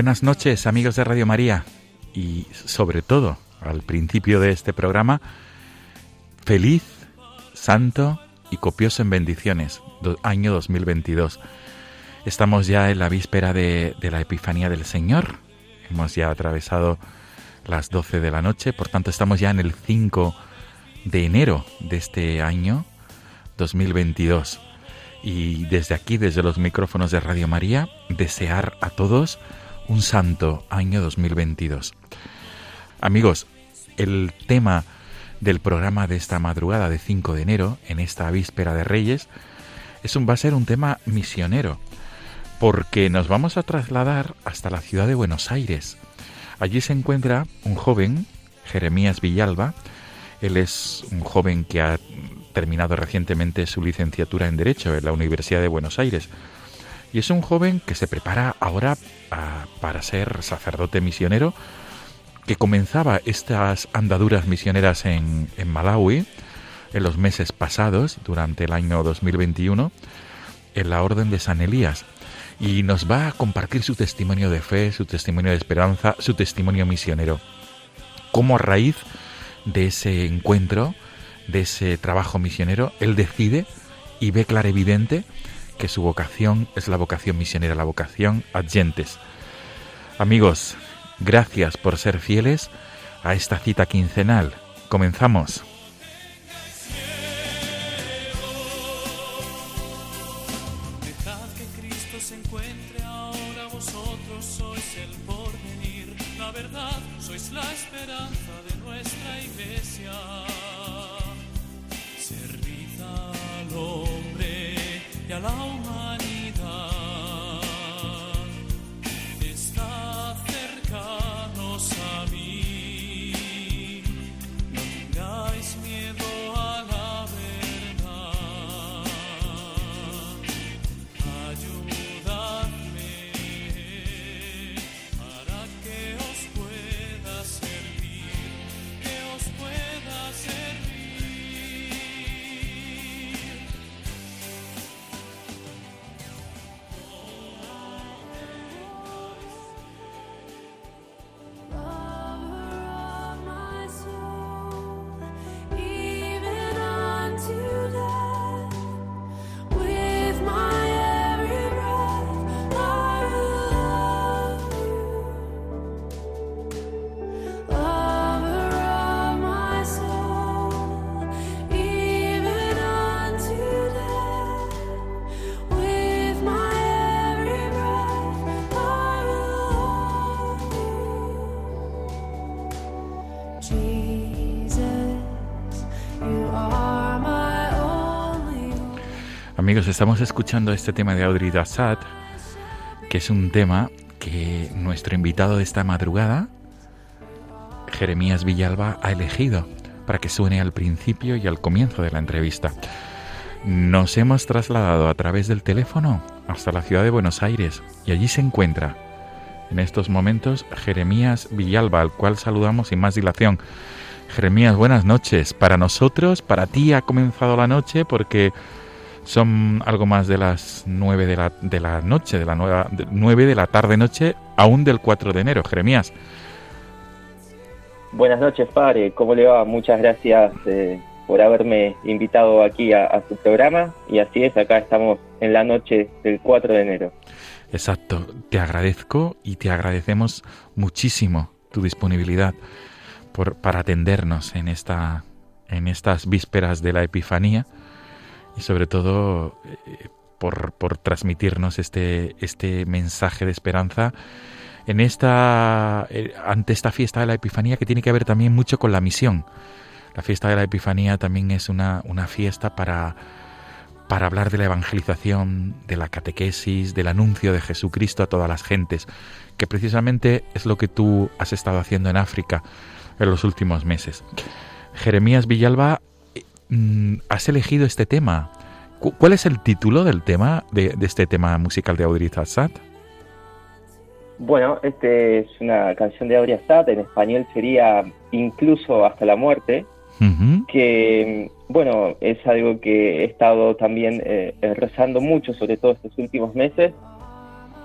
Buenas noches amigos de Radio María y sobre todo al principio de este programa, feliz, santo y copioso en bendiciones, año 2022. Estamos ya en la víspera de, de la Epifanía del Señor, hemos ya atravesado las 12 de la noche, por tanto estamos ya en el 5 de enero de este año 2022. Y desde aquí, desde los micrófonos de Radio María, desear a todos un santo año 2022. Amigos, el tema del programa de esta madrugada de 5 de enero, en esta víspera de Reyes, es un, va a ser un tema misionero, porque nos vamos a trasladar hasta la ciudad de Buenos Aires. Allí se encuentra un joven, Jeremías Villalba. Él es un joven que ha terminado recientemente su licenciatura en Derecho en la Universidad de Buenos Aires. Y es un joven que se prepara ahora para ser sacerdote misionero, que comenzaba estas andaduras misioneras en, en Malawi en los meses pasados, durante el año 2021, en la Orden de San Elías. Y nos va a compartir su testimonio de fe, su testimonio de esperanza, su testimonio misionero. Cómo a raíz de ese encuentro, de ese trabajo misionero, él decide y ve clarividente que su vocación es la vocación misionera, la vocación adyentes. Amigos, gracias por ser fieles a esta cita quincenal. Comenzamos. Amigos, estamos escuchando este tema de Audrey Dassat, que es un tema que nuestro invitado de esta madrugada, Jeremías Villalba, ha elegido para que suene al principio y al comienzo de la entrevista. Nos hemos trasladado a través del teléfono hasta la ciudad de Buenos Aires y allí se encuentra en estos momentos Jeremías Villalba, al cual saludamos sin más dilación. Jeremías, buenas noches. Para nosotros, para ti ha comenzado la noche porque son algo más de las nueve de la, de la noche, de la nueva, de- nueve de la tarde-noche, aún del 4 de enero. Jeremías, Buenas noches, Padre. ¿Cómo le va? Muchas gracias eh, por haberme invitado aquí a, a su programa. Y así es, acá estamos en la noche del 4 de enero. exacto, te agradezco y te agradecemos muchísimo tu disponibilidad por, para atendernos en, esta, en estas vísperas de la Epifanía y sobre todo eh, por, por transmitirnos este, este mensaje de esperanza en esta eh, ante esta fiesta de la Epifanía que tiene que ver también mucho con la misión. La fiesta de la Epifanía también es una, una fiesta para, para hablar de la evangelización, de la catequesis, del anuncio de Jesucristo a todas las gentes, que precisamente es lo que tú has estado haciendo en África en los últimos meses. Jeremías Villalba, mm, has elegido este tema. Cu- ¿Cuál es el título del tema, de, de este tema musical de Audrey Tassat? Bueno, este es una canción de Aurea Sat. En español sería Incluso hasta la muerte. Que bueno, es algo que he estado también eh, eh, rezando mucho, sobre todo estos últimos meses,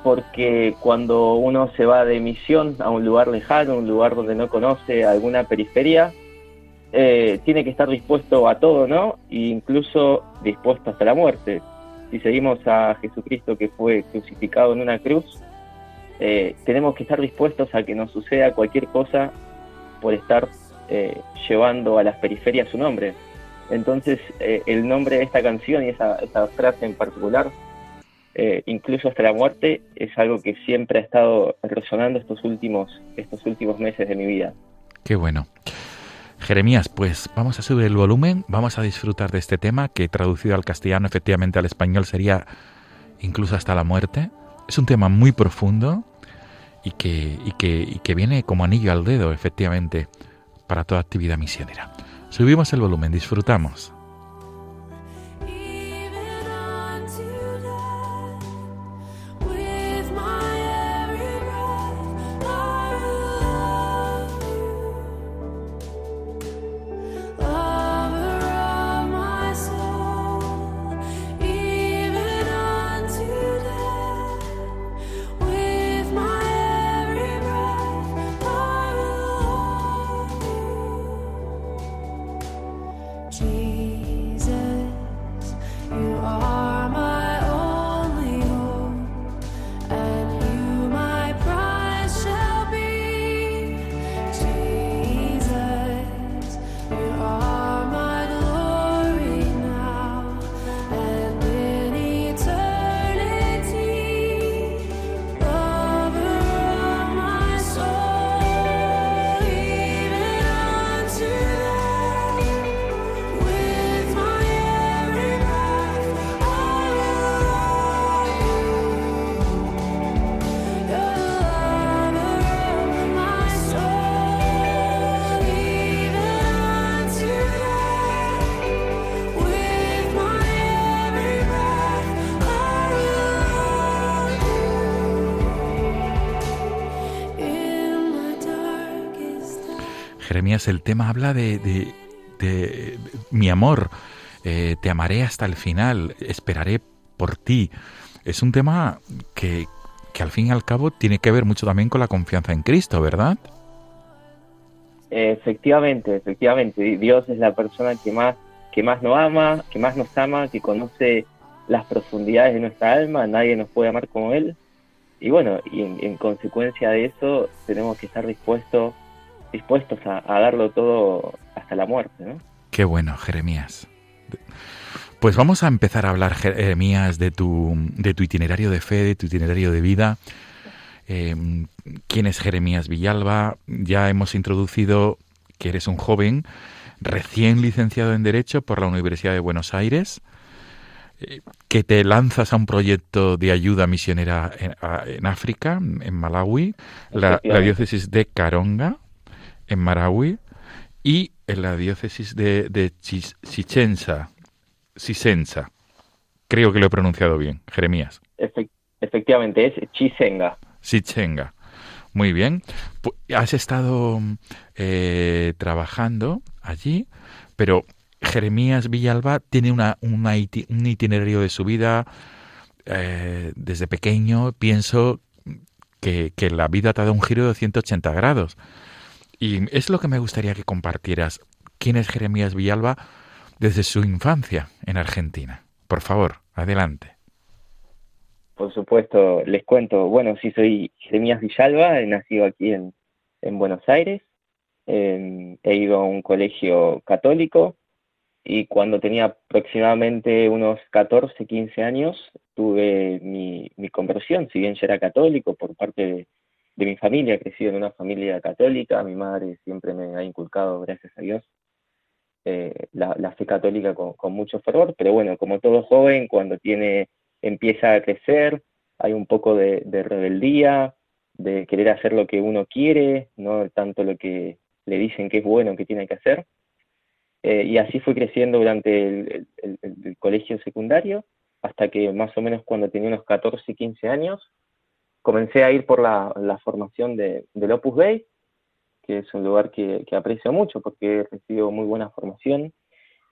porque cuando uno se va de misión a un lugar lejano, un lugar donde no conoce alguna periferia, eh, tiene que estar dispuesto a todo, ¿no? E incluso dispuesto hasta la muerte. Si seguimos a Jesucristo que fue crucificado en una cruz, eh, tenemos que estar dispuestos a que nos suceda cualquier cosa por estar eh, llevando a las periferias su nombre. Entonces, eh, el nombre de esta canción y esa, esa frase en particular, eh, incluso hasta la muerte, es algo que siempre ha estado resonando estos últimos, estos últimos meses de mi vida. Qué bueno. Jeremías, pues vamos a subir el volumen, vamos a disfrutar de este tema que traducido al castellano, efectivamente al español sería incluso hasta la muerte. Es un tema muy profundo y que, y que, y que viene como anillo al dedo, efectivamente, para toda actividad misionera. Subimos el volumen, disfrutamos. Jeremías, el tema habla de, mi amor, eh, te amaré hasta el final, esperaré por ti. Es un tema que, que al fin y al cabo tiene que ver mucho también con la confianza en Cristo, ¿verdad? Efectivamente, efectivamente, Dios es la persona que más, que más nos ama, que más nos ama, que conoce las profundidades de nuestra alma, nadie nos puede amar como Él. Y bueno, y en consecuencia de eso tenemos que estar dispuestos, dispuestos a, a darlo todo hasta la muerte, ¿no? Qué bueno, Jeremías. Pues vamos a empezar a hablar, Jeremías, de tu, de tu itinerario de fe, de tu itinerario de vida. Eh, ¿Quién es Jeremías Villalba? Ya hemos introducido que eres un joven recién licenciado en Derecho por la Universidad de Buenos Aires, eh, que te lanzas a un proyecto de ayuda misionera en, a- en África, en Malawi, la, diócesis de Caronga, en Marawi, y en la diócesis de, de Chis- Chichenza, Chisenza. Creo que lo he pronunciado bien, Jeremías. Efec- efectivamente, es Chisenga. Sichenga. Muy bien. Has estado eh, trabajando allí, pero Jeremías Villalba tiene una, una iti- un itinerario de su vida eh, desde pequeño. Pienso que, que la vida te ha dado un giro de 180 grados. Y es lo que me gustaría que compartieras. ¿Quién es Jeremías Villalba desde su infancia en Argentina? Por favor, adelante. Por supuesto, les cuento. Bueno, sí, soy Jeremías Villalba, he nacido aquí en, en Buenos Aires. Eh, he ido a un colegio católico y cuando tenía aproximadamente unos 14, 15 años tuve mi, mi conversión, si bien yo era católico por parte de, de mi familia, crecido en una familia católica, mi madre siempre me ha inculcado, gracias a Dios, eh, la, fe católica con, mucho fervor, pero bueno, como todo joven, cuando tiene empieza a crecer, hay un poco de, rebeldía, de querer hacer lo que uno quiere, no tanto lo que le dicen que es bueno, que tiene que hacer. Eh, y así fue creciendo durante el- el colegio secundario, hasta que más o menos cuando tenía unos 14, 15 años, comencé a ir por la, la formación de, del Opus Dei, que es un lugar que, que aprecio mucho porque he recibido muy buena formación.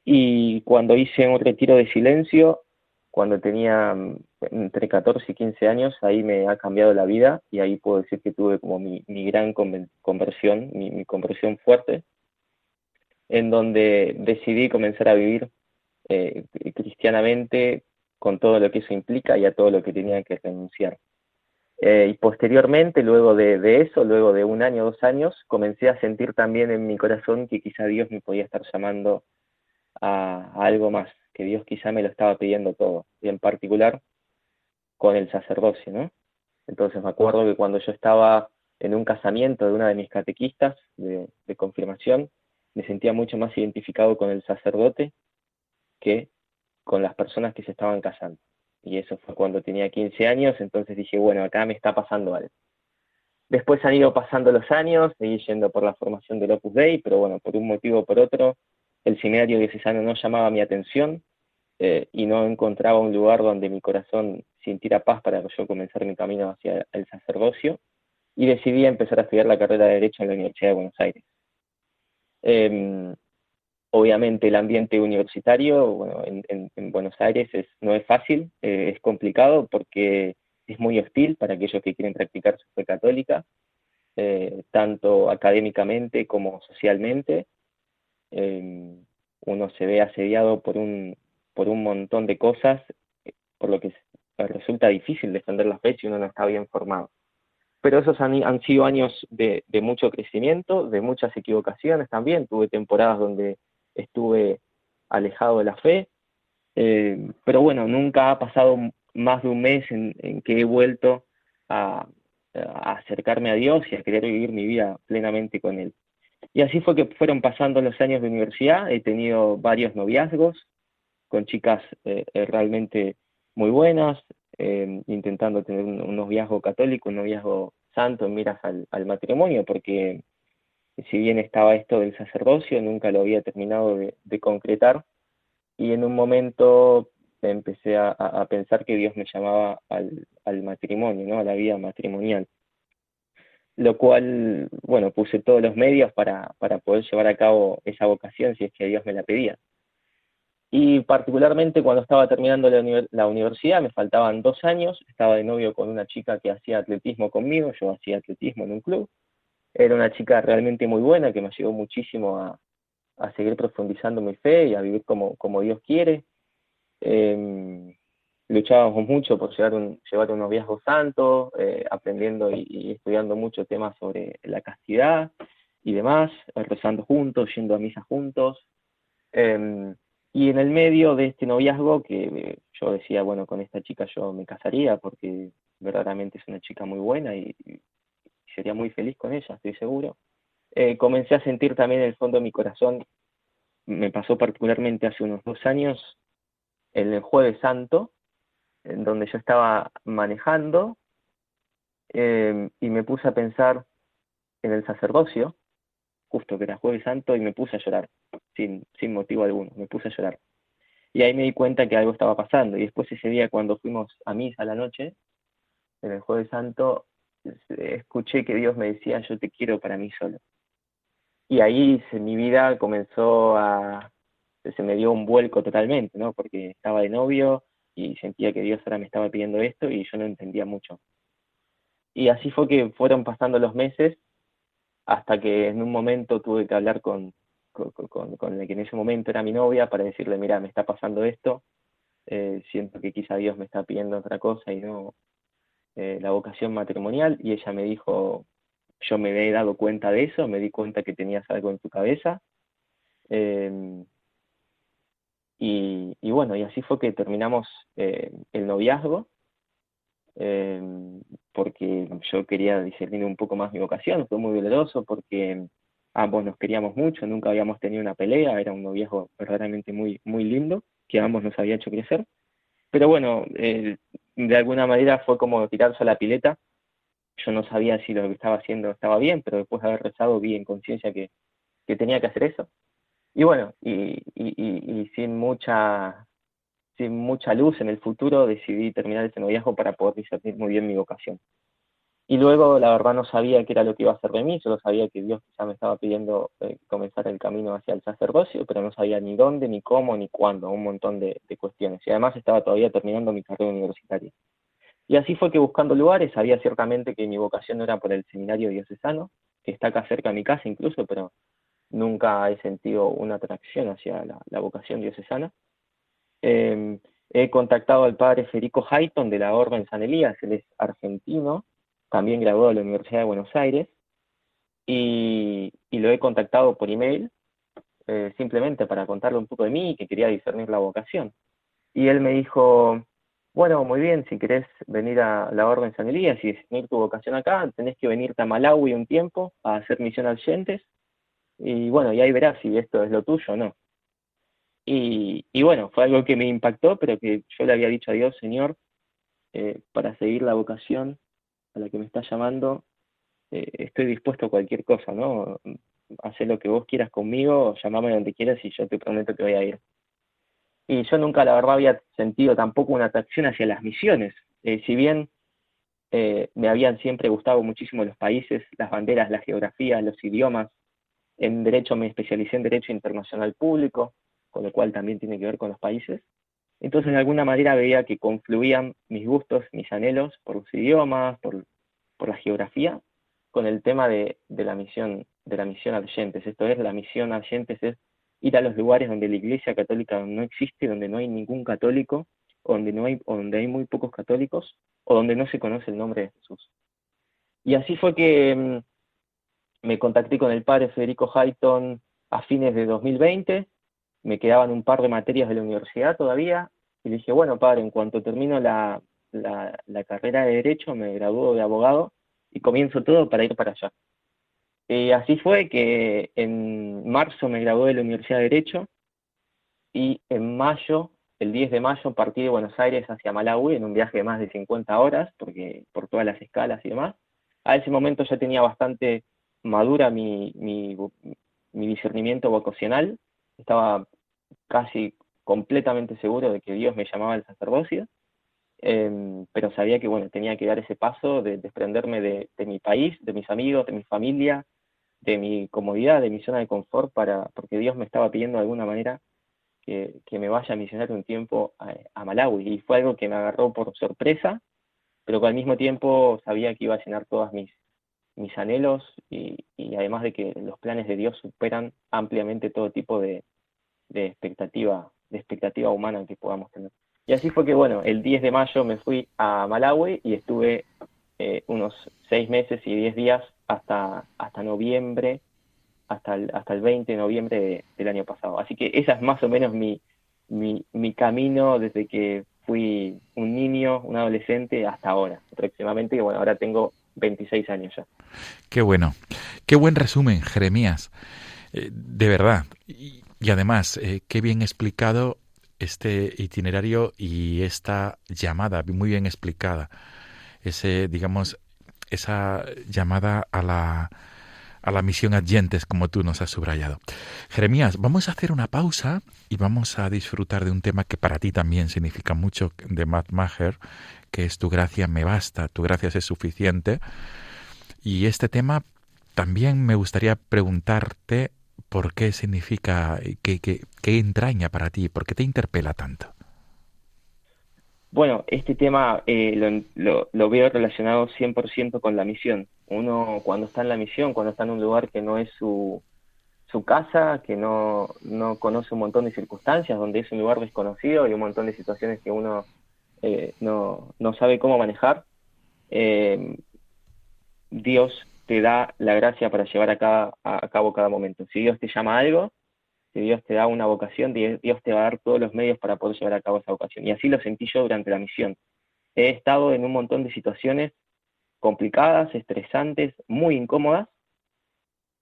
Y cuando hice un retiro de silencio, cuando tenía mm, entre 14 y 15 años, ahí me ha cambiado la vida y ahí puedo decir que tuve como mi, mi gran conversión, mi, mi conversión fuerte, en donde decidí comenzar a vivir eh, cristianamente con todo lo que eso implica y a todo lo que tenía que renunciar. Eh, y posteriormente, luego de, eso, luego de un año, dos años, comencé a sentir también en mi corazón que quizá Dios me podía estar llamando a, a algo más, que Dios quizá me lo estaba pidiendo todo, y en particular con el sacerdocio, ¿no? Entonces me acuerdo que cuando yo estaba en un casamiento de una de mis catequistas de, de confirmación, me sentía mucho más identificado con el sacerdote que con las personas que se estaban casando. Y eso fue cuando tenía 15 años, entonces dije, bueno, acá me está pasando algo. Después han ido pasando los años, seguí yendo por la formación del Opus Dei, pero bueno, por un motivo o por otro, el seminario diocesano no llamaba mi atención eh, y no encontraba un lugar donde mi corazón sintiera paz para yo comenzar mi camino hacia el sacerdocio y decidí empezar a estudiar la carrera de Derecho en la Universidad de Buenos Aires. Eh, obviamente el ambiente universitario bueno, en, en, en, Buenos Aires es, no es fácil, eh, es complicado porque es muy hostil para aquellos que quieren practicar su fe católica, eh, tanto académicamente como socialmente. Eh, uno se ve asediado por un, por un montón de cosas, por lo que resulta difícil defender la fe si uno no está bien formado. Pero esos han, han sido años de, de mucho crecimiento, de muchas equivocaciones también. Tuve temporadas donde estuve alejado de la fe, eh, pero bueno, nunca ha pasado más de un mes en, que he vuelto a, acercarme a Dios y a querer vivir mi vida plenamente con Él. Y así fue que fueron pasando los años de universidad, he tenido varios noviazgos con chicas eh, realmente muy buenas, eh, intentando tener un, un, noviazgo católico, un noviazgo santo en miras al matrimonio, porque si bien estaba esto del sacerdocio, nunca lo había terminado de, concretar. Y en un momento empecé a, pensar que Dios me llamaba al, matrimonio, ¿no? a la vida matrimonial. Lo cual, bueno, puse todos los medios para, para poder llevar a cabo esa vocación si es que Dios me la pedía. Y particularmente cuando estaba terminando la universidad, me faltaban dos años, estaba de novio con una chica que hacía atletismo conmigo, yo hacía atletismo en un club, era una chica realmente muy buena que me ayudó muchísimo a, a seguir profundizando mi fe y a vivir como, como Dios quiere. Eh, luchábamos mucho por llevar un, llevar un noviazgo santo, eh, aprendiendo y, y, estudiando mucho temas sobre la castidad y demás, rezando juntos, yendo a misa juntos. Eh, y en el medio de este noviazgo, que yo decía, bueno, con esta chica yo me casaría porque verdaderamente es una chica muy buena y sería muy feliz con ella, estoy seguro. Eh, comencé a sentir también en el fondo de mi corazón, me pasó particularmente hace unos dos años, el Jueves Santo, en donde yo estaba manejando eh, y me puse a pensar en el sacerdocio, justo que era Jueves Santo, y me puse a llorar, sin, sin motivo alguno, me puse a llorar. Y ahí me di cuenta que algo estaba pasando. Y después ese día cuando fuimos a misa a la noche, en el Jueves Santo, escuché que Dios me decía, yo te quiero para mí solo. Y ahí se, mi vida comenzó a, se me dio un vuelco totalmente, ¿no? Porque estaba de novio y sentía que Dios ahora me estaba pidiendo esto y yo no entendía mucho. Y así fue que fueron pasando los meses hasta que en un momento tuve que hablar con, con, con, con que en ese momento era mi novia para decirle, mira, me está pasando esto, eh, siento que quizá Dios me está pidiendo otra cosa y no eh, la vocación matrimonial. Y ella me dijo, yo me he dado cuenta de eso, me di cuenta que tenías algo en tu cabeza. Eh, y, bueno, y así fue que terminamos eh, el noviazgo, eh, porque yo quería discernir un poco más mi vocación, fue muy doloroso porque ambos nos queríamos mucho, nunca habíamos tenido una pelea, era un noviazgo verdaderamente muy, muy lindo, que ambos nos había hecho crecer. Pero bueno, de alguna manera fue como tirarse a la pileta. Yo no sabía si lo que estaba haciendo estaba bien, pero después de haber rezado vi en conciencia que, que, tenía que hacer eso. Y bueno, y, y, y, sin mucha sin mucha luz en el futuro decidí terminar ese noviazgo para poder discernir muy bien mi vocación. Y luego, la verdad, no sabía qué era lo que iba a hacer de mí, solo sabía que Dios quizá me estaba pidiendo eh, comenzar el camino hacia el sacerdocio, pero no sabía ni dónde, ni cómo, ni cuándo, un montón de, de, cuestiones. Y además estaba todavía terminando mi carrera universitaria. Y así fue que buscando lugares, sabía ciertamente que mi vocación no era por el seminario diocesano, que está acá cerca de mi casa incluso, pero nunca he sentido una atracción hacia la, la vocación diocesana. Eh, he contactado al padre Federico Hayton de la Orden San Elías, él es argentino, también graduado de la Universidad de Buenos Aires, y, lo he contactado por email, eh, simplemente para contarle un poco de mí que quería discernir la vocación. Y él me dijo, bueno, muy bien, si querés venir a la Orden San Elías y discernir tu vocación acá, tenés que venirte a Malawi un tiempo a hacer misión al oyentes, y bueno, y ahí verás si esto es lo tuyo o no. Y, y, bueno, fue algo que me impactó, pero que yo le había dicho a Dios, Señor, eh, para seguir la vocación a la que me estás llamando, eh, estoy dispuesto a cualquier cosa, ¿no? Hacer lo que vos quieras conmigo, llamame donde quieras y yo te prometo que voy a ir. Y yo nunca, la verdad, había sentido tampoco una atracción hacia las misiones. Eh, si bien eh, me habían siempre gustado muchísimo los países, las banderas, la geografía, los idiomas, en Derecho me especialicé en Derecho Internacional Público, con lo cual también tiene que ver con los países. Entonces, de alguna manera veía que confluían mis gustos, mis anhelos por los idiomas, por, la geografía, con el tema de, la misión de la misión Argentes. Esto es, la misión Argentes es ir a los lugares donde la Iglesia Católica no existe, donde no hay ningún católico, donde, no hay, donde hay muy pocos católicos, o donde no se conoce el nombre de Jesús. Y así fue que mmm, me contacté con el padre Federico Hayton a fines de 2020, me quedaban un par de materias de la universidad todavía, y le dije, bueno, padre, en cuanto termino la, la, carrera de Derecho, me gradúo de abogado y comienzo todo para ir para allá. Y así fue que en marzo me gradué de la Universidad de Derecho y en mayo, el 10 de mayo, partí de Buenos Aires hacia Malawi en un viaje de más de 50 horas, porque por todas las escalas y demás. A ese momento ya tenía bastante madura mi, mi, mi discernimiento vocacional, estaba casi completamente seguro de que Dios me llamaba al sacerdocio, eh, pero sabía que bueno, tenía que dar ese paso de desprenderme de, mi país, de mis amigos, de mi familia, de mi comodidad, de mi zona de confort, para, porque Dios me estaba pidiendo de alguna manera que, me vaya a misionar un tiempo a, Malawi. Y fue algo que me agarró por sorpresa, pero que al mismo tiempo sabía que iba a llenar todas mis, mis anhelos y, y además de que los planes de Dios superan ampliamente todo tipo de, de expectativa de expectativa humana que podamos tener. Y así fue que, bueno, el 10 de mayo me fui a Malawi y estuve eh, unos seis meses y diez días hasta, hasta noviembre, hasta el, hasta el 20 de noviembre de, del año pasado. Así que esa es más o menos mi, mi, mi camino desde que fui un niño, un adolescente, hasta ahora, aproximadamente, que bueno, ahora tengo 26 años ya. Qué bueno, qué buen resumen, Jeremías, eh, de verdad. Y además, eh, qué bien explicado este itinerario y esta llamada, muy bien explicada. Ese, digamos, esa llamada a la, a la misión adyentes, como tú nos has subrayado. Jeremías, vamos a hacer una pausa y vamos a disfrutar de un tema que para ti también significa mucho de Matt Maher, que es Tu gracia me basta, tu gracia es suficiente. Y este tema también me gustaría preguntarte por qué significa, qué, qué, qué entraña para ti, por qué te interpela tanto. Bueno, este tema eh, lo, lo, lo, veo relacionado 100% con la misión. Uno cuando está en la misión, cuando está en un lugar que no es su, su casa, que no, no conoce un montón de circunstancias, donde es un lugar desconocido y un montón de situaciones que uno eh, no, no sabe cómo manejar, eh, Dios te da la gracia para llevar a, a cabo cada momento. Si Dios te llama a algo, si Dios te da una vocación, Dios te va a dar todos los medios para poder llevar a cabo esa vocación. Y así lo sentí yo durante la misión. He estado en un montón de situaciones complicadas, estresantes, muy incómodas,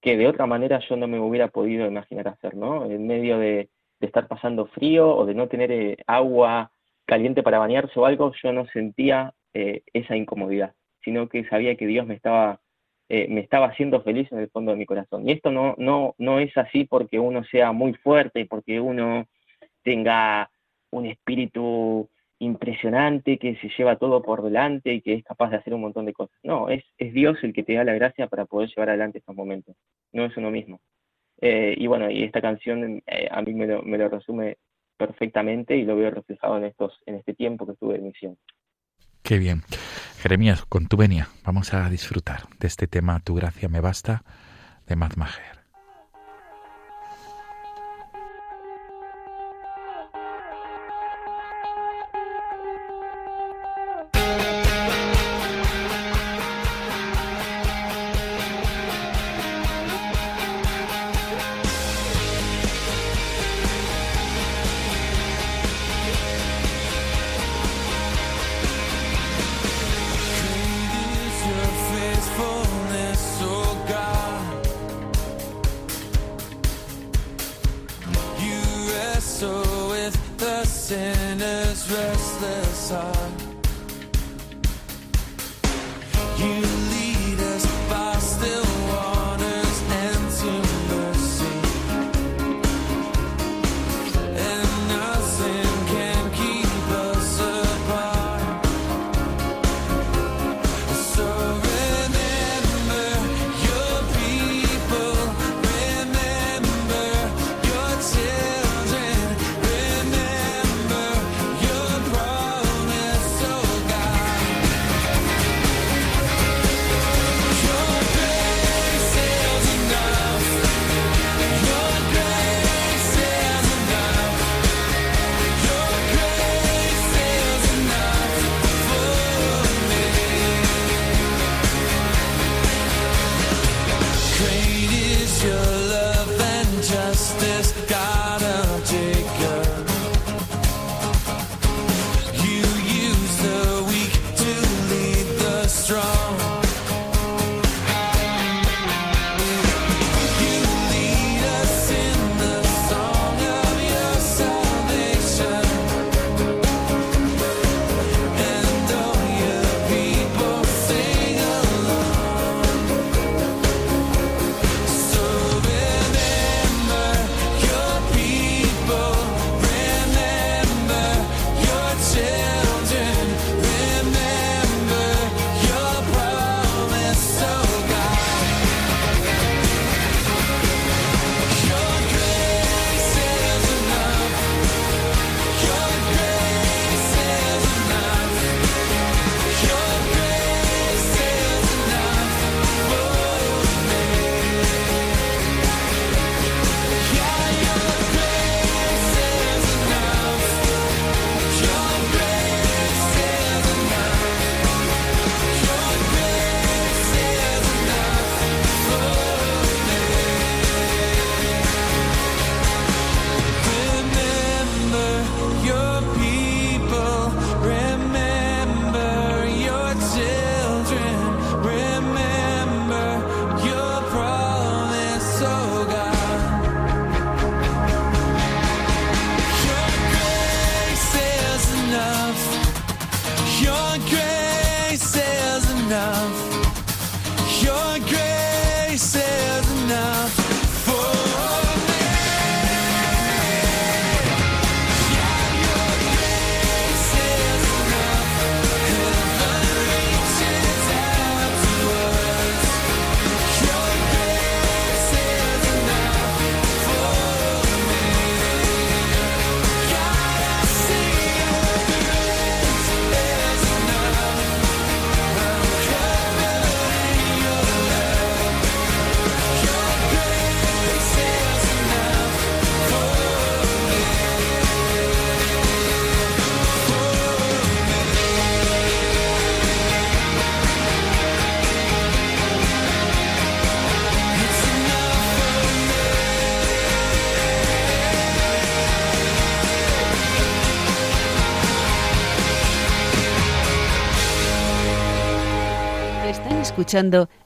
que de otra manera yo no me hubiera podido imaginar hacer, ¿no? En medio de, de estar pasando frío o de no tener eh, agua caliente para bañarse o algo, yo no sentía eh, esa incomodidad, sino que sabía que Dios me estaba eh, me estaba haciendo feliz en el fondo de mi corazón. Y esto no, no, no es así porque uno sea muy fuerte, porque uno tenga un espíritu impresionante que se lleva todo por delante y que es capaz de hacer un montón de cosas. No, es, es Dios el que te da la gracia para poder llevar adelante estos momentos, no es uno mismo. Eh, y bueno, y esta canción eh, a mí me lo, me lo resume perfectamente y lo veo reflejado en, estos, en este tiempo que estuve de misión. Qué bien. Jeremías, con tu venia, vamos a disfrutar de este tema Tu gracia me basta de Matt Maher.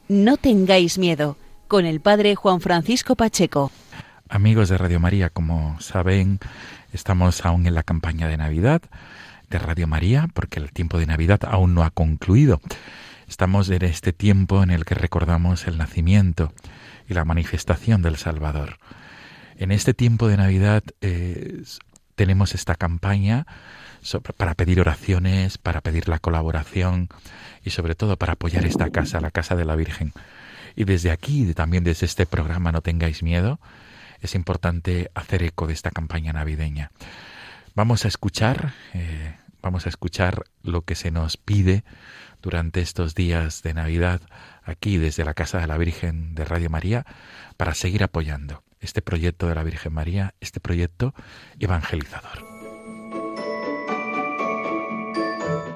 No tengáis miedo con el Padre Juan Francisco Pacheco. Amigos de Radio María, como saben, estamos aún en la campaña de Navidad de Radio María, porque el tiempo de Navidad aún no ha concluido. Estamos en este tiempo en el que recordamos el nacimiento y la manifestación del Salvador. En este tiempo de Navidad eh, tenemos esta campaña para pedir oraciones, para pedir la colaboración y sobre todo para apoyar esta casa, la Casa de la Virgen. Y desde aquí, también desde este programa No tengáis miedo, es importante hacer eco de esta campaña navideña. Vamos a escuchar, eh, vamos a escuchar lo que se nos pide durante estos días de Navidad aquí desde la Casa de la Virgen de Radio María para seguir apoyando este proyecto de la Virgen María, este proyecto evangelizador.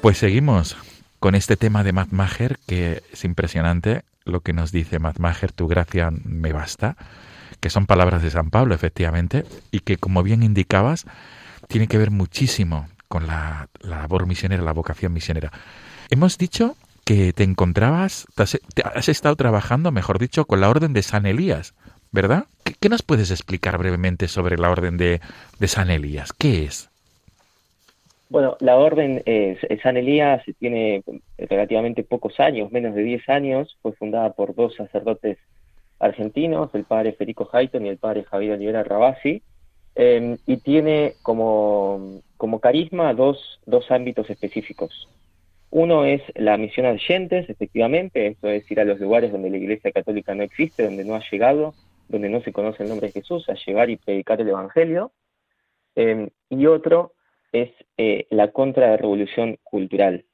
Pues seguimos con este tema de Matt Maher, que es impresionante lo que nos dice Matt Maher, tu gracia me basta, que son palabras de San Pablo, efectivamente, y que, como bien indicabas, tiene que ver muchísimo con la, labor misionera, la vocación misionera. Hemos dicho que te encontrabas, te has, estado trabajando, mejor dicho, con la Orden de San Elías, ¿verdad? ¿Qué, nos puedes explicar brevemente sobre la Orden de, de San Elías? ¿Qué es? Bueno, la orden eh, San Elías tiene relativamente pocos años, menos de 10 años, fue fundada por dos sacerdotes argentinos, el padre Federico Hayton y el padre Javier Olivera Rabasi, em, y tiene como, carisma dos, dos ámbitos específicos. Uno es la misión a oyentes, efectivamente, esto es ir a los lugares donde la Iglesia Católica no existe, donde no ha llegado, donde no se conoce el nombre de Jesús, a llevar y predicar el Evangelio. Em, y otro es eh, la contrarrevolución cultural,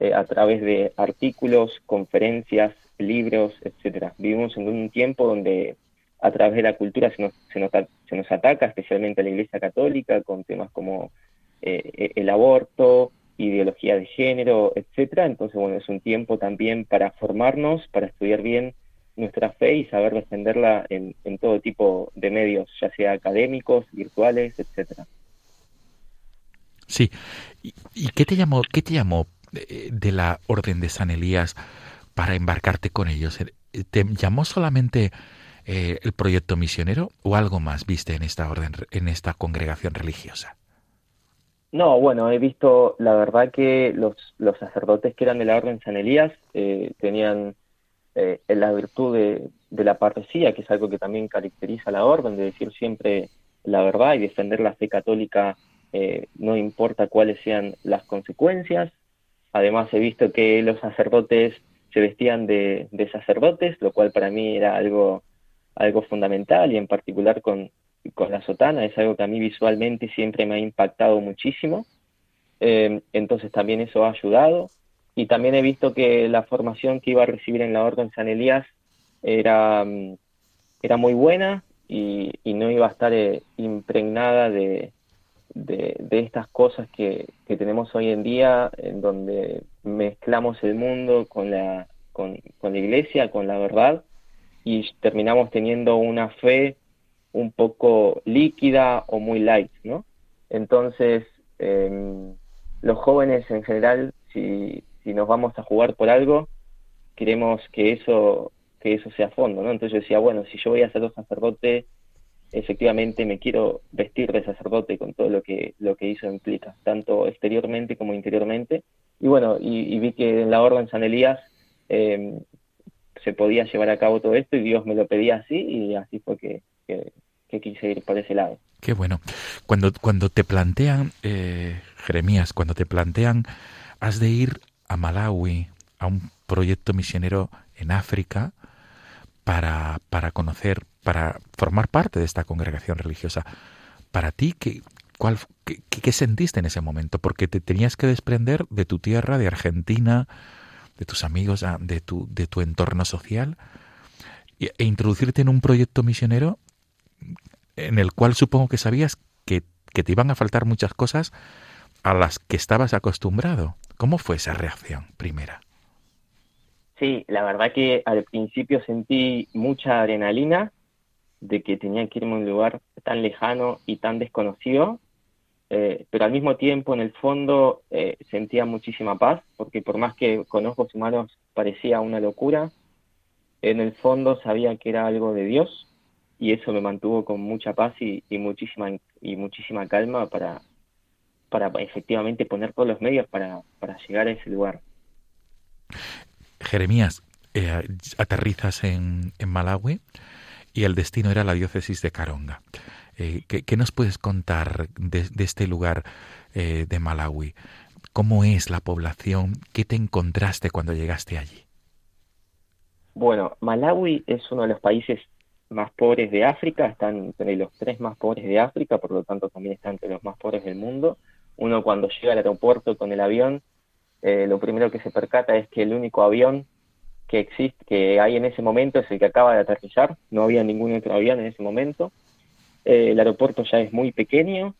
eh, a través de artículos, conferencias, libros, etcétera. Vivimos en un tiempo donde a través de la cultura se nos, se nos, se nos ataca, especialmente a la Iglesia Católica, con temas como eh, el aborto, ideología de género, etcétera. Entonces, bueno, es un tiempo también para formarnos, para estudiar bien nuestra fe y saber defenderla en, en todo tipo de medios, ya sea académicos, virtuales, etcétera. Sí. ¿Y, qué te llamó, qué te llamó eh, de la Orden de San Elías para embarcarte con ellos? Eh, ¿Te llamó solamente eh, el proyecto misionero o algo más viste en esta orden, en esta congregación religiosa? No, bueno, he visto, la verdad que los, los sacerdotes que eran de la Orden San Elías tenían la virtud de, de la parresía, que es algo que también caracteriza a la orden, de decir siempre la verdad y defender la fe católica eh, no importa cuáles sean las consecuencias. Además he visto que los sacerdotes se vestían de, sacerdotes, lo cual para mí era algo, fundamental y en particular con, la sotana, es algo que a mí visualmente siempre me ha impactado muchísimo. Eh, entonces también eso ha ayudado. Y también he visto que la formación que iba a recibir en la Orden San Elías era, mm, muy buena y, no iba a estar eh, impregnada de, de, estas cosas que, tenemos hoy en día, en donde mezclamos el mundo con la, con, la iglesia, con la verdad, y terminamos teniendo una fe un poco líquida o muy light, ¿no? Entonces, em, los jóvenes en general, si, si nos vamos a jugar por algo, queremos que eso que eso sea fondo, ¿no? Entonces yo decía, bueno, si yo voy a ser sacerdote, efectivamente me quiero vestir de sacerdote con todo lo que lo que hizo implica, tanto exteriormente como interiormente. Y bueno, y, vi que en la orden San Elías eh, se podía llevar a cabo todo esto y Dios me lo pedía así y así fue que, que, que quise ir por ese lado. Qué bueno. Cuando, cuando te plantean, eh, Jeremías, cuando te plantean, has de ir a Malawi, a un proyecto misionero en África, para, para conocer, para formar parte de esta congregación religiosa. Para ti, ¿qué, cuál, qué, qué sentiste en ese momento? Porque te tenías que desprender de tu tierra, de Argentina, de tus amigos, ah, de tu, de tu entorno social, e, introducirte en un proyecto misionero en el cual supongo que sabías que, que te iban a faltar muchas cosas a las que estabas acostumbrado. ¿Cómo fue esa reacción primera? Sí, la verdad que al principio sentí mucha adrenalina de que tenía que irme a un lugar tan lejano y tan desconocido, eh, pero al mismo tiempo en el fondo eh, sentía muchísima paz, porque por más que con ojos humanos parecía una locura, en el fondo sabía que era algo de Dios y eso me mantuvo con mucha paz y, y muchísima y muchísima calma para, para efectivamente poner todos los medios para, para llegar a ese lugar. Jeremías, eh, aterrizas en, en, Malawi y el destino era la diócesis de Caronga. Eh, ¿qué, ¿qué, nos puedes contar de, de este lugar eh, de Malawi? ¿Cómo es la población? ¿Qué te encontraste cuando llegaste allí? Bueno, Malawi es uno de los países más pobres de África, están entre los tres más pobres de África, por lo tanto también está entre los más pobres del mundo. Uno cuando llega al aeropuerto con el avión eh, lo primero que se percata es que el único avión que existe, que hay en ese momento es el que acaba de aterrizar, no había ningún otro avión en ese momento. Eh, el aeropuerto ya es muy pequeño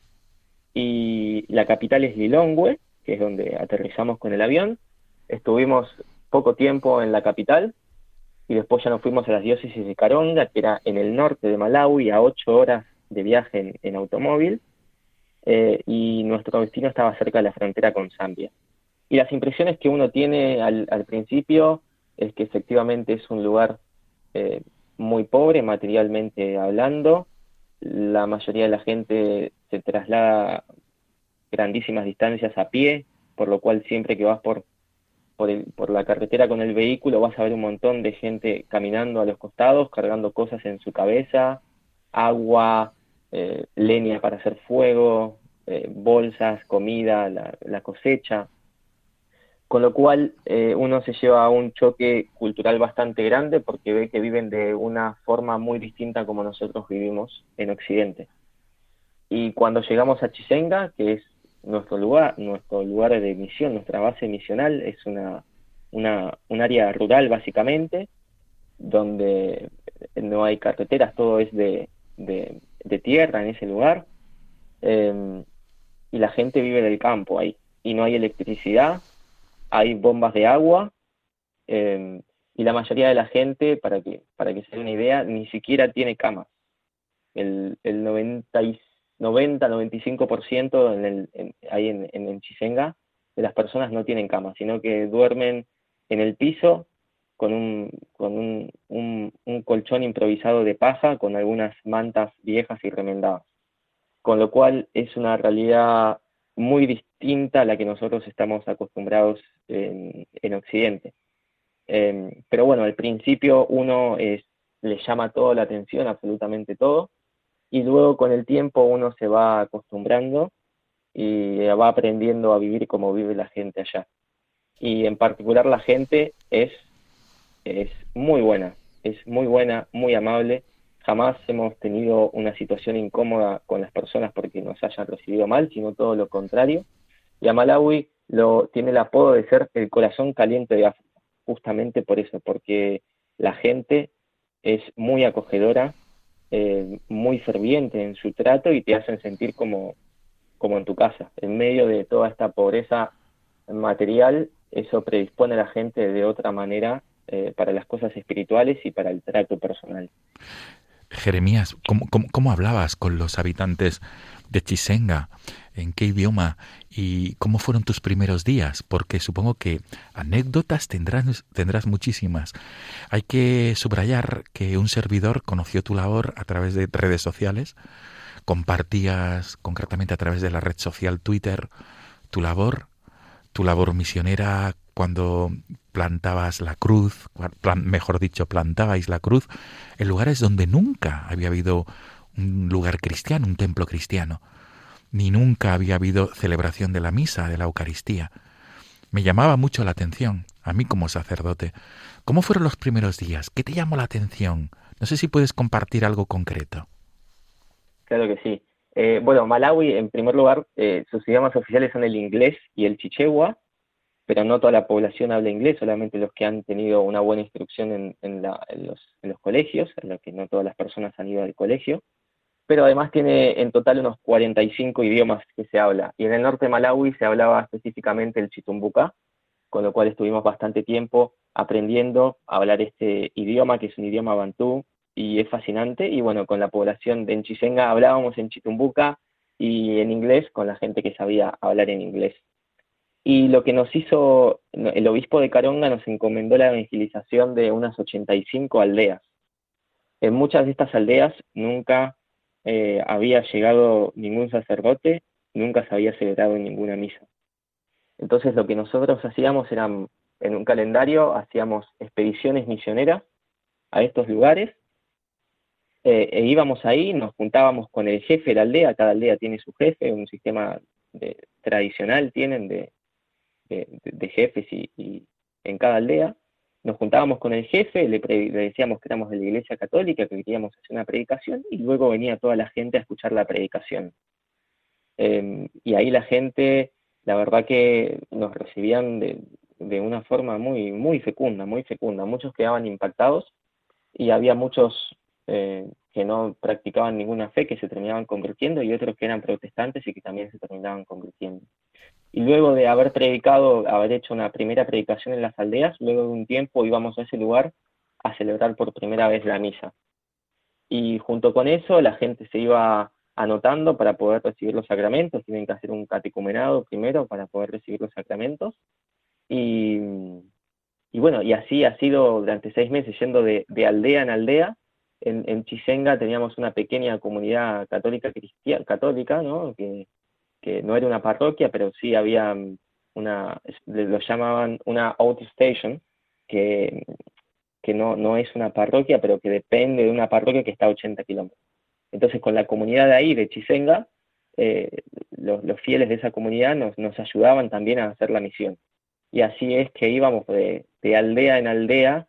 y la capital es Lilongwe, que es donde aterrizamos con el avión. Estuvimos poco tiempo en la capital y después ya nos fuimos a las diócesis de Caronga, que era en el norte de Malawi, a ocho horas de viaje en, automóvil, eh, y nuestro destino estaba cerca de la frontera con Zambia. Y las impresiones que uno tiene al, al principio es que efectivamente es un lugar eh, muy pobre materialmente hablando. La mayoría de la gente se traslada grandísimas distancias a pie, por lo cual siempre que vas por, por, el, por la carretera con el vehículo vas a ver un montón de gente caminando a los costados, cargando cosas en su cabeza, agua, eh, leña para hacer fuego, eh, bolsas, comida, la, la cosecha con lo cual eh, uno se lleva a un choque cultural bastante grande porque ve que viven de una forma muy distinta como nosotros vivimos en Occidente. Y cuando llegamos a Chisenga, que es nuestro lugar, nuestro lugar de misión, nuestra base misional, es una, una, un área rural básicamente, donde no hay carreteras, todo es de, de, tierra en ese lugar, eh, y la gente vive del campo ahí, y no hay electricidad, hay bombas de agua eh, y la mayoría de la gente, para que, para que se dé una idea, ni siquiera tiene camas. El, el 90, 95% en el, en, ahí en, en, en Chisenga de las personas no tienen camas, sino que duermen en el piso con un, con un, un, un colchón improvisado de paja con algunas mantas viejas y remendadas. Con lo cual es una realidad muy distinta a la que nosotros estamos acostumbrados en, en Occidente. Eh, pero bueno, al principio uno es, le llama toda la atención, absolutamente todo, y luego con el tiempo uno se va acostumbrando y va aprendiendo a vivir como vive la gente allá. Y en particular la gente es, es muy buena, es muy buena, muy amable, jamás hemos tenido una situación incómoda con las personas porque nos hayan recibido mal, sino todo lo contrario. Y a Malawi lo, tiene el apodo de ser el corazón caliente de África, justamente por eso, porque la gente es muy acogedora, eh, muy ferviente en su trato y te hacen sentir como, como en tu casa. En medio de toda esta pobreza material, eso predispone a la gente de otra manera eh, para las cosas espirituales y para el trato personal. Jeremías, ¿cómo, cómo, hablabas con los habitantes de Chisenga? ¿En qué idioma? ¿Y cómo fueron tus primeros días? Porque supongo que anécdotas tendrás, tendrás muchísimas. Hay que subrayar que un servidor conoció tu labor a través de redes sociales, compartías concretamente a través de la red social Twitter tu labor, tu labor misionera cuando plantabas la cruz, mejor dicho, plantabais la cruz en lugares donde nunca había habido un lugar cristiano, un templo cristiano, ni nunca había habido celebración de la misa, de la Eucaristía. Me llamaba mucho la atención, a mí como sacerdote. ¿Cómo fueron los primeros días? ¿Qué te llamó la atención? No sé si puedes compartir algo concreto. Claro que sí. Eh, bueno, Malawi, en primer lugar, eh, sus idiomas oficiales son el inglés y el chichewa, pero no toda la población habla inglés, solamente los que han tenido una buena instrucción en, los, los colegios, en lo que no todas las personas han ido al colegio. Pero además tiene en total unos 45 idiomas que se habla. Y en el norte de Malawi se hablaba específicamente el chitumbuca, con lo cual estuvimos bastante tiempo aprendiendo a hablar este idioma, que es un idioma bantú, y es fascinante. Y bueno, con la población de Enchisenga hablábamos en chitumbuca y en inglés con la gente que sabía hablar en inglés. Y lo que nos hizo, el obispo de Caronga nos encomendó la evangelización de unas 85 aldeas. En muchas de estas aldeas nunca eh, había llegado ningún sacerdote, nunca se había celebrado ninguna misa. Entonces lo que nosotros hacíamos era, en un calendario, hacíamos expediciones misioneras a estos lugares eh, e íbamos ahí, nos juntábamos con el jefe de la aldea, cada aldea tiene su jefe, un sistema tradicional tienen de, de, de jefes y, en cada aldea. Nos juntábamos con el jefe, le, decíamos que éramos de la iglesia católica, que queríamos hacer una predicación y luego venía toda la gente a escuchar la predicación. Eh, y ahí la gente, la verdad que nos recibían de, de una forma muy, muy fecunda, muy fecunda. Muchos quedaban impactados y había muchos eh, que no practicaban ninguna fe que se terminaban convirtiendo y otros que eran protestantes y que también se terminaban convirtiendo. Y luego de haber predicado, haber hecho una primera predicación en las aldeas, luego de un tiempo íbamos a ese lugar a celebrar por primera vez la misa. Y junto con eso la gente se iba anotando para poder recibir los sacramentos, tienen que hacer un catecumenado primero para poder recibir los sacramentos. Y, y bueno, y así ha sido durante seis meses yendo de, de aldea en aldea. En, en Chisenga teníamos una pequeña comunidad católica cristiana, católica, ¿no? Que, que no era una parroquia, pero sí había una, lo llamaban una outstation, que, que no, no es una parroquia, pero que depende de una parroquia que está a 80 kilómetros. Entonces, con la comunidad de ahí, de Chisenga, eh, los, los fieles de esa comunidad nos, nos ayudaban también a hacer la misión. Y así es que íbamos de, de aldea en aldea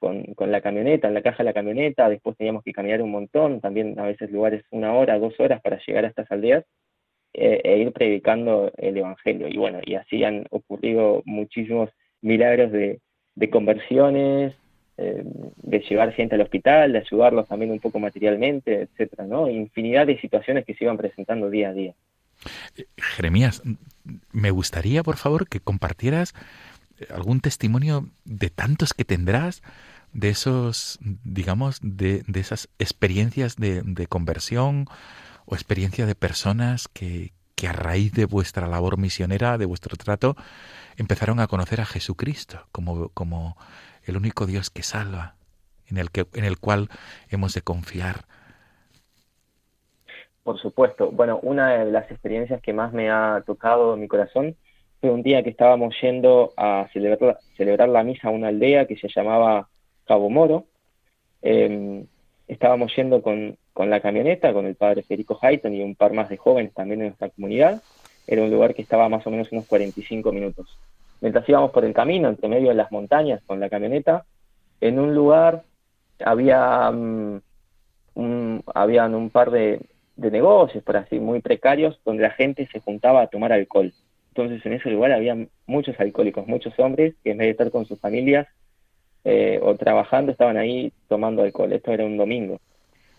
con, con la camioneta, en la caja de la camioneta, después teníamos que caminar un montón, también a veces lugares una hora, dos horas para llegar a estas aldeas eh, e ir predicando el Evangelio. Y bueno, y así han ocurrido muchísimos milagros de, de conversiones, eh, de llevar gente al hospital, de ayudarlos también un poco materialmente, etcétera, ¿no? Infinidad de situaciones que se iban presentando día a día. Jeremías, me gustaría, por favor, que compartieras eh, algún testimonio de tantos que tendrás, de esos, digamos, de, de esas experiencias de, de conversión o experiencia de personas que, que a raíz de vuestra labor misionera, de vuestro trato, empezaron a conocer a Jesucristo como, como el único Dios que salva, en el, que, en el cual hemos de confiar. Por supuesto. Bueno, una de las experiencias que más me ha tocado mi corazón fue un día que estábamos yendo a celebrar, celebrar la misa a una aldea que se llamaba Cabo Moro. Eh, estábamos yendo con, con la camioneta, con el padre Federico Hayton y un par más de jóvenes también de nuestra comunidad. Era un lugar que estaba más o menos unos 45 minutos. Mientras íbamos por el camino, entre medio de las montañas, con la camioneta, en un lugar había, um, un, par de, de negocios, por así, muy precarios, donde la gente se juntaba a tomar alcohol. Entonces en ese lugar había muchos alcohólicos, muchos hombres que en vez de estar con sus familias eh, o trabajando estaban ahí tomando alcohol. Esto era un domingo.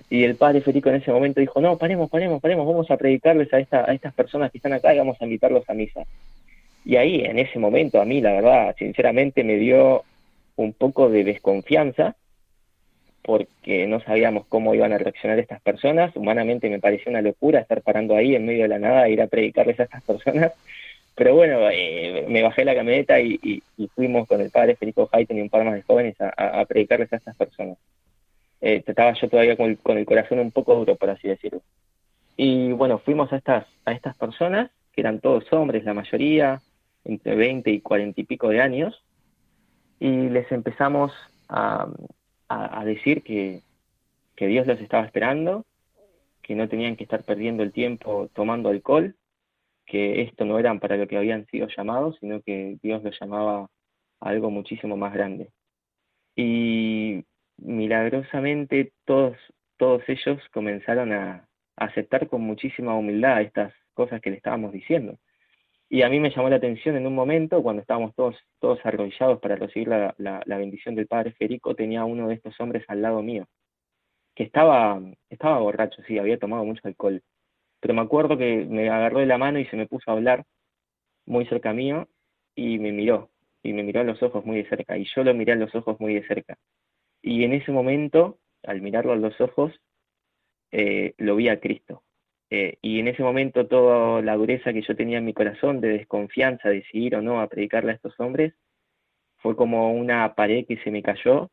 Y el padre Federico en ese momento dijo, no, paremos, paremos, paremos, vamos a predicarles a, esta, a estas personas que están acá y vamos a invitarlos a misa. Y ahí, en ese momento, a mí, la verdad, sinceramente me dio un poco de desconfianza, porque no sabíamos cómo iban a reaccionar estas personas. Humanamente me pareció una locura estar parando ahí en medio de la nada e ir a predicarles a estas personas. Pero bueno, eh, me bajé la camioneta y, y- fuimos con el padre Federico Hayten y un par más de jóvenes a predicarles a estas personas. Eh, estaba yo todavía con el, corazón un poco duro, por así decirlo. Y bueno, fuimos a estas, a estas personas, que eran todos hombres, la mayoría, entre 20 y 40 y pico de años, y les empezamos a, a- a decir que, que Dios los estaba esperando, que no tenían que estar perdiendo el tiempo tomando alcohol, que esto no eran para lo que habían sido llamados, sino que Dios los llamaba a algo muchísimo más grande. Y milagrosamente todos, todos ellos comenzaron a, aceptar con muchísima humildad estas cosas que le estábamos diciendo. Y a mí me llamó la atención en un momento, cuando estábamos todos, todos arrodillados para recibir la bendición del Padre Federico, tenía uno de estos hombres al lado mío, que estaba, estaba borracho, sí, había tomado mucho alcohol. Pero me acuerdo que me agarró de la mano y se me puso a hablar muy cerca mío y me miró, y me miró a los ojos muy de cerca, y yo lo miré a los ojos muy de cerca. Y en ese momento, al mirarlo a los ojos, eh, lo vi a Cristo. Eh, y en ese momento toda la dureza que yo tenía en mi corazón de desconfianza de si ir o no a predicarle a estos hombres fue como una pared que se me cayó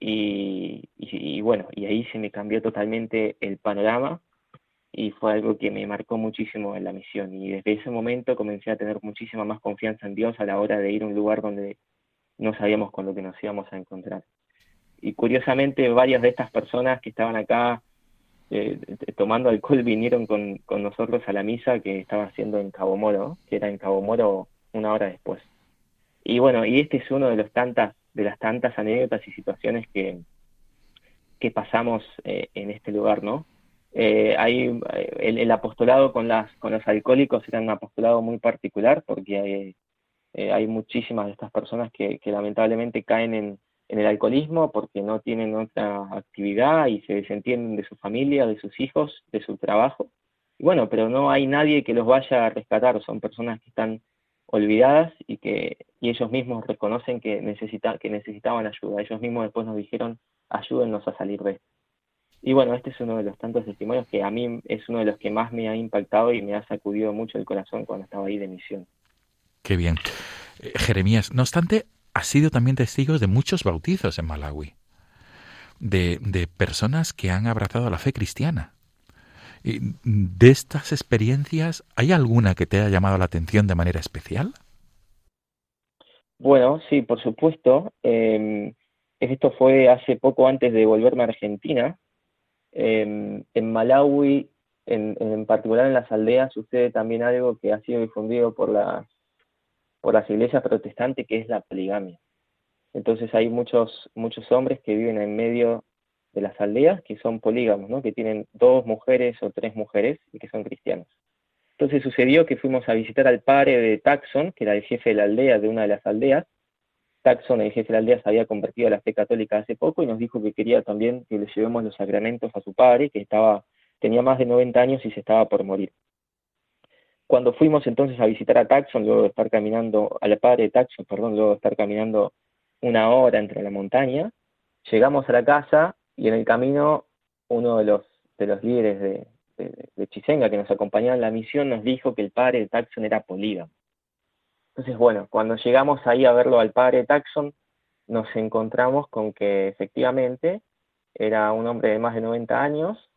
y, y- y bueno, y ahí se me cambió totalmente el panorama y fue algo que me marcó muchísimo en la misión y desde ese momento comencé a tener muchísima más confianza en Dios a la hora de ir a un lugar donde no sabíamos con lo que nos íbamos a encontrar. Y curiosamente varias de estas personas que estaban acá eh, tomando alcohol vinieron con, con nosotros a la misa que estaba haciendo en Cabo Moro, que era en Cabo Moro una hora después. Y bueno, y este es uno de los tantas, de las tantas anécdotas y situaciones que, que pasamos eh, en este lugar, ¿no? Eh, eh, el, apostolado con las con los alcohólicos era un apostolado muy particular porque hay, eh, hay muchísimas de estas personas que lamentablemente caen en, en el alcoholismo porque no tienen otra actividad y se desentienden de su familia, de sus hijos, de su trabajo. Y bueno, pero no hay nadie que los vaya a rescatar, son personas que están olvidadas y que y ellos mismos reconocen que, necesita, que necesitaban ayuda. Ellos mismos después nos dijeron, ayúdennos a salir de esto. Y bueno, este es uno de los tantos testimonios que a mí es uno de los que más me ha impactado y me ha sacudido mucho el corazón cuando estaba ahí de misión. Qué bien. Eh, Jeremías, no obstante, has sido también testigo de muchos bautizos en Malawi, de, de personas que han abrazado la fe cristiana. Y de estas experiencias, ¿hay alguna que te haya llamado la atención de manera especial? Bueno, sí, por supuesto. Eh, esto fue hace poco antes de volverme a Argentina. Eh, en Malawi, en particular en las aldeas, sucede también algo que ha sido difundido por las, por las iglesias protestantes, que es la poligamia. Entonces hay muchos, muchos hombres que viven en medio de las aldeas que son polígamos, ¿no? que tienen dos mujeres o tres mujeres y que son cristianos. Entonces sucedió que fuimos a visitar al padre de Taxon, que era el jefe de la aldea de una de las aldeas. Taxon, el jefe de la aldea, se había convertido a la fe católica hace poco y nos dijo que quería también que le llevemos los sacramentos a su padre, que estaba, tenía más de 90 años y se estaba por morir. Cuando fuimos entonces a visitar a Taxon, luego de estar caminando, al padre de Taxon, perdón, luego de estar caminando una hora entre la montaña, llegamos a la casa y en el camino uno de los, de los líderes de, de, de Chisenga que nos acompañaba en la misión nos dijo que el padre de Taxon era polígamo. Entonces, bueno, cuando llegamos ahí a verlo al padre de Taxon, nos encontramos con que efectivamente era un hombre de más de 90 años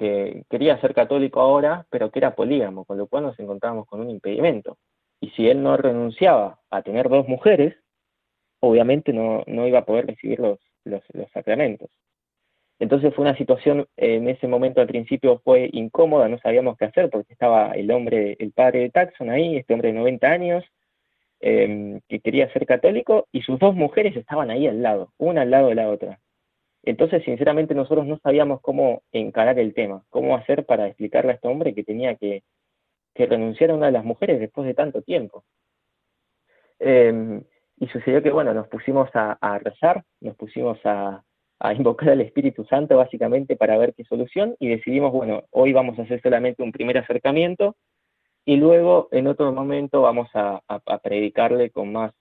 que quería ser católico ahora, pero que era polígamo, con lo cual nos encontramos con un impedimento. Y si él no renunciaba a tener dos mujeres, obviamente no, no iba a poder recibir los, los, sacramentos. Entonces fue una situación, en ese momento al principio fue incómoda, no sabíamos qué hacer porque estaba el hombre, el padre de Taxon ahí, este hombre de 90 años, eh, que quería ser católico, y sus dos mujeres estaban ahí al lado, una al lado de la otra. Entonces, sinceramente, nosotros no sabíamos cómo encarar el tema, cómo hacer para explicarle a este hombre que tenía que, renunciar a una de las mujeres después de tanto tiempo. Eh, y sucedió que, bueno, nos pusimos a, rezar, nos pusimos a, invocar al Espíritu Santo básicamente para ver qué solución y decidimos, bueno, hoy vamos a hacer solamente un primer acercamiento y luego en otro momento vamos a predicarle con más,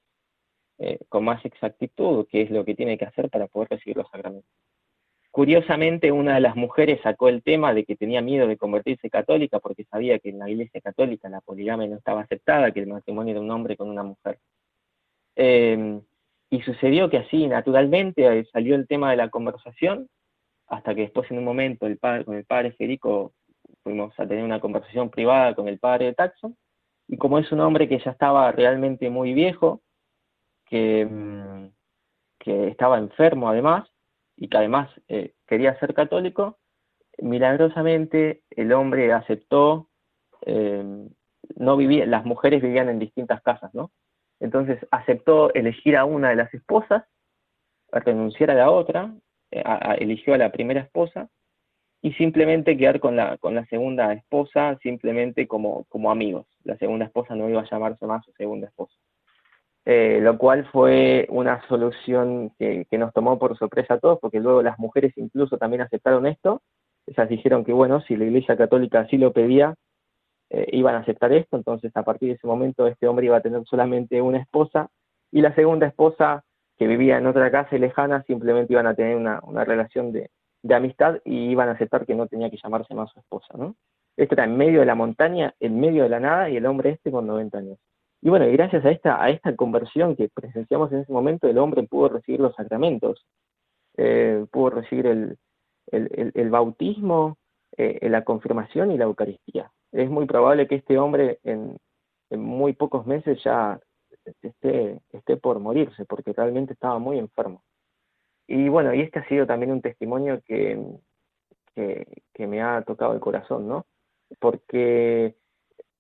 eh, con más exactitud qué es lo que tiene que hacer para poder recibir los sacramentos. curiosamente una de las mujeres sacó el tema de que tenía miedo de convertirse católica porque sabía que en la iglesia católica la poligamia no estaba aceptada, que el matrimonio de un hombre con una mujer. Eh, y sucedió que así, naturalmente, eh, salió el tema de la conversación, hasta que después en un momento el padre, con el padre Federico fuimos a tener una conversación privada con el padre de Taxon, y como es un hombre que ya estaba realmente muy viejo, que, mm, que estaba enfermo además, y que además eh, quería ser católico, milagrosamente el hombre aceptó, eh, no vivía, las mujeres vivían en distintas casas, ¿no? Entonces aceptó elegir a una de las esposas, renunciar a la otra, eh, eligió a la primera esposa y simplemente quedar con la, con la segunda esposa, simplemente como, como amigos. La segunda esposa no iba a llamarse más su segunda esposa. Eh, lo cual fue una solución que, nos tomó por sorpresa a todos, porque luego las mujeres incluso también aceptaron esto. Ellas dijeron que, bueno, si la Iglesia Católica así lo pedía, eh, iban a aceptar esto, entonces a partir de ese momento este hombre iba a tener solamente una esposa y la segunda esposa que vivía en otra casa lejana simplemente iban a tener una, una relación de, de amistad y iban a aceptar que no tenía que llamarse más su esposa, ¿no? Esto era en medio de la montaña, en medio de la nada y el hombre este con 90 años. Y bueno, gracias a esta, a esta conversión que presenciamos en ese momento, el hombre pudo recibir los sacramentos, eh, pudo recibir el, el, bautismo, eh, la confirmación y la Eucaristía. Es muy probable que este hombre en, muy pocos meses ya esté, esté por morirse, porque realmente estaba muy enfermo. Y bueno, y este ha sido también un testimonio que, que me ha tocado el corazón, ¿no? Porque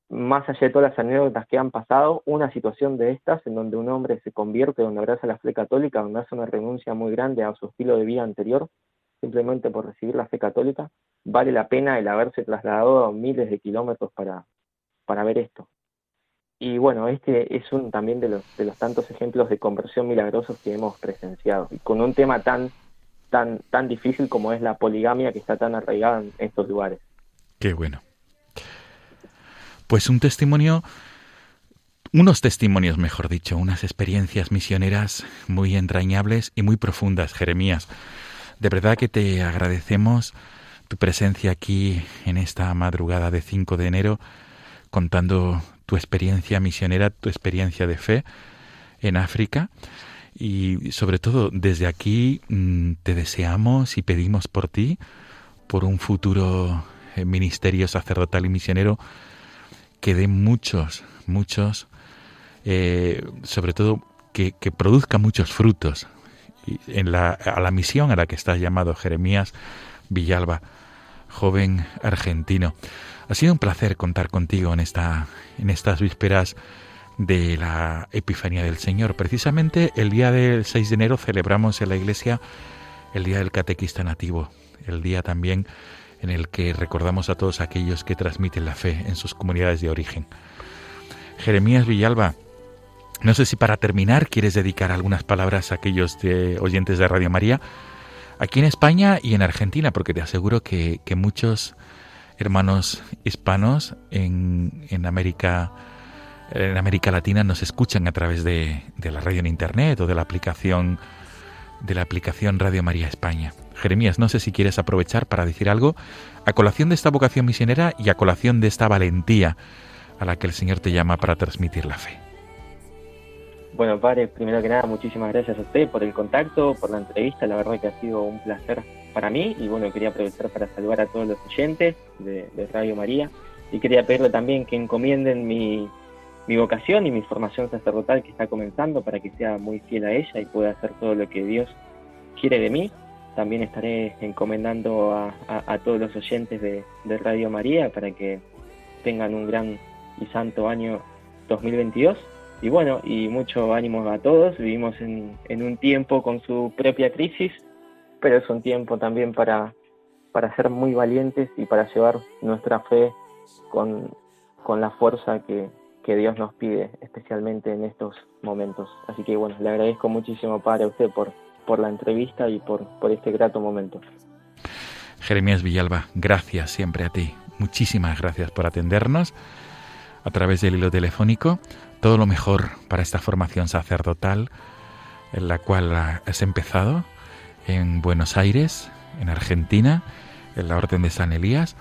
más allá de todas las anécdotas que han pasado, una situación de estas en donde un hombre se convierte, donde abraza la fe católica, donde hace una renuncia muy grande a su estilo de vida anterior, simplemente por recibir la fe católica, vale la pena el haberse trasladado a miles de kilómetros para, para ver esto. Y bueno, este es un también de los, de los tantos ejemplos de conversión milagrosos que hemos presenciado, y con un tema tan, tan, tan difícil como es la poligamia que está tan arraigada en estos lugares. Qué bueno. Pues un testimonio, unos testimonios, mejor dicho, unas experiencias misioneras muy entrañables y muy profundas, Jeremías. De verdad que te agradecemos tu presencia aquí en esta madrugada de 5 de enero, contando tu experiencia misionera, tu experiencia de fe en África. Y sobre todo desde aquí mm, te deseamos y pedimos por ti, por un futuro eh, ministerio sacerdotal y misionero que dé muchos, muchos, eh, sobre todo que, que, produzca muchos frutos en la, a la misión a la que estás llamado Jeremías Villalba, joven argentino. Ha sido un placer contar contigo en, esta, en estas vísperas de la Epifanía del Señor. Precisamente el día del 6 de enero celebramos en la iglesia el Día del Catequista Nativo, el día también en el que recordamos a todos aquellos que transmiten la fe en sus comunidades de origen. Jeremías Villalba, no sé si para terminar quieres dedicar algunas palabras a aquellos de oyentes de Radio María, aquí en España y en Argentina, porque te aseguro que, muchos hermanos hispanos en, en, América en América Latina nos escuchan a través de, de la radio en internet o de la aplicación de la aplicación Radio María España. Jeremías, no sé si quieres aprovechar para decir algo a colación de esta vocación misionera y a colación de esta valentía a la que el Señor te llama para transmitir la fe. Bueno, padre, primero que nada, muchísimas gracias a usted por el contacto, por la entrevista. La verdad que ha sido un placer para mí y bueno, quería aprovechar para saludar a todos los oyentes de, de Radio María y quería pedirle también que encomienden mi, mi vocación y mi formación sacerdotal que está comenzando para que sea muy fiel a ella y pueda hacer todo lo que Dios quiere de mí. También estaré encomendando a, a, todos los oyentes de, de, Radio María para que tengan un gran y santo año 2022. Y bueno, y mucho ánimo a todos. Vivimos en, en un tiempo con su propia crisis, pero es un tiempo también para, para ser muy valientes y para llevar nuestra fe con, con la fuerza que, que Dios nos pide, especialmente en estos momentos. Así que bueno, le agradezco muchísimo, Padre, a usted por, por la entrevista y por, por este grato momento. Jeremías Villalba, gracias siempre a ti. Muchísimas gracias por atendernos a través del hilo telefónico. Todo lo mejor para esta formación sacerdotal en la cual has empezado en Buenos Aires, en Argentina, en la Orden de San Elías,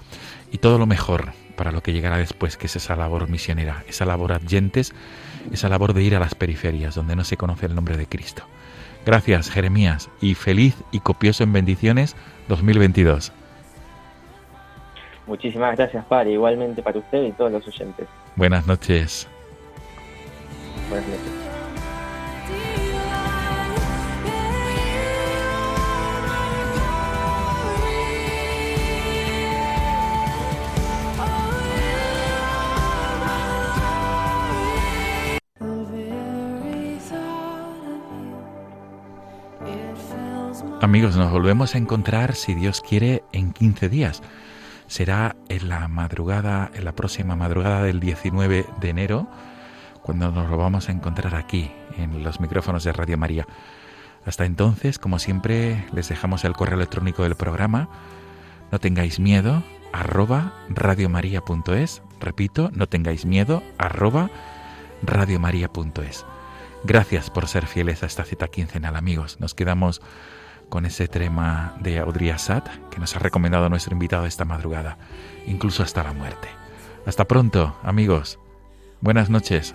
y todo lo mejor para lo que llegará después, que es esa labor misionera, esa labor adyentes, esa labor de ir a las periferias, donde no se conoce el nombre de Cristo. Gracias, Jeremías, y feliz y copioso en bendiciones 2022. Muchísimas gracias, Padre, igualmente para usted y todos los oyentes. Buenas noches. Buenas noches. Amigos, nos volvemos a encontrar, si Dios quiere, en 15 días. Será en la madrugada, en la próxima madrugada del 19 de enero, cuando nos lo vamos a encontrar aquí, en los micrófonos de Radio María. Hasta entonces, como siempre, les dejamos el correo electrónico del programa. No tengáis miedo, arroba radiomaria.es. Repito, no tengáis miedo, arroba radiomaria.es. Gracias por ser fieles a esta cita quincenal, amigos. Nos quedamos con ese tema de Audrey que nos ha recomendado nuestro invitado esta madrugada, incluso hasta la muerte. Hasta pronto, amigos. Buenas noches.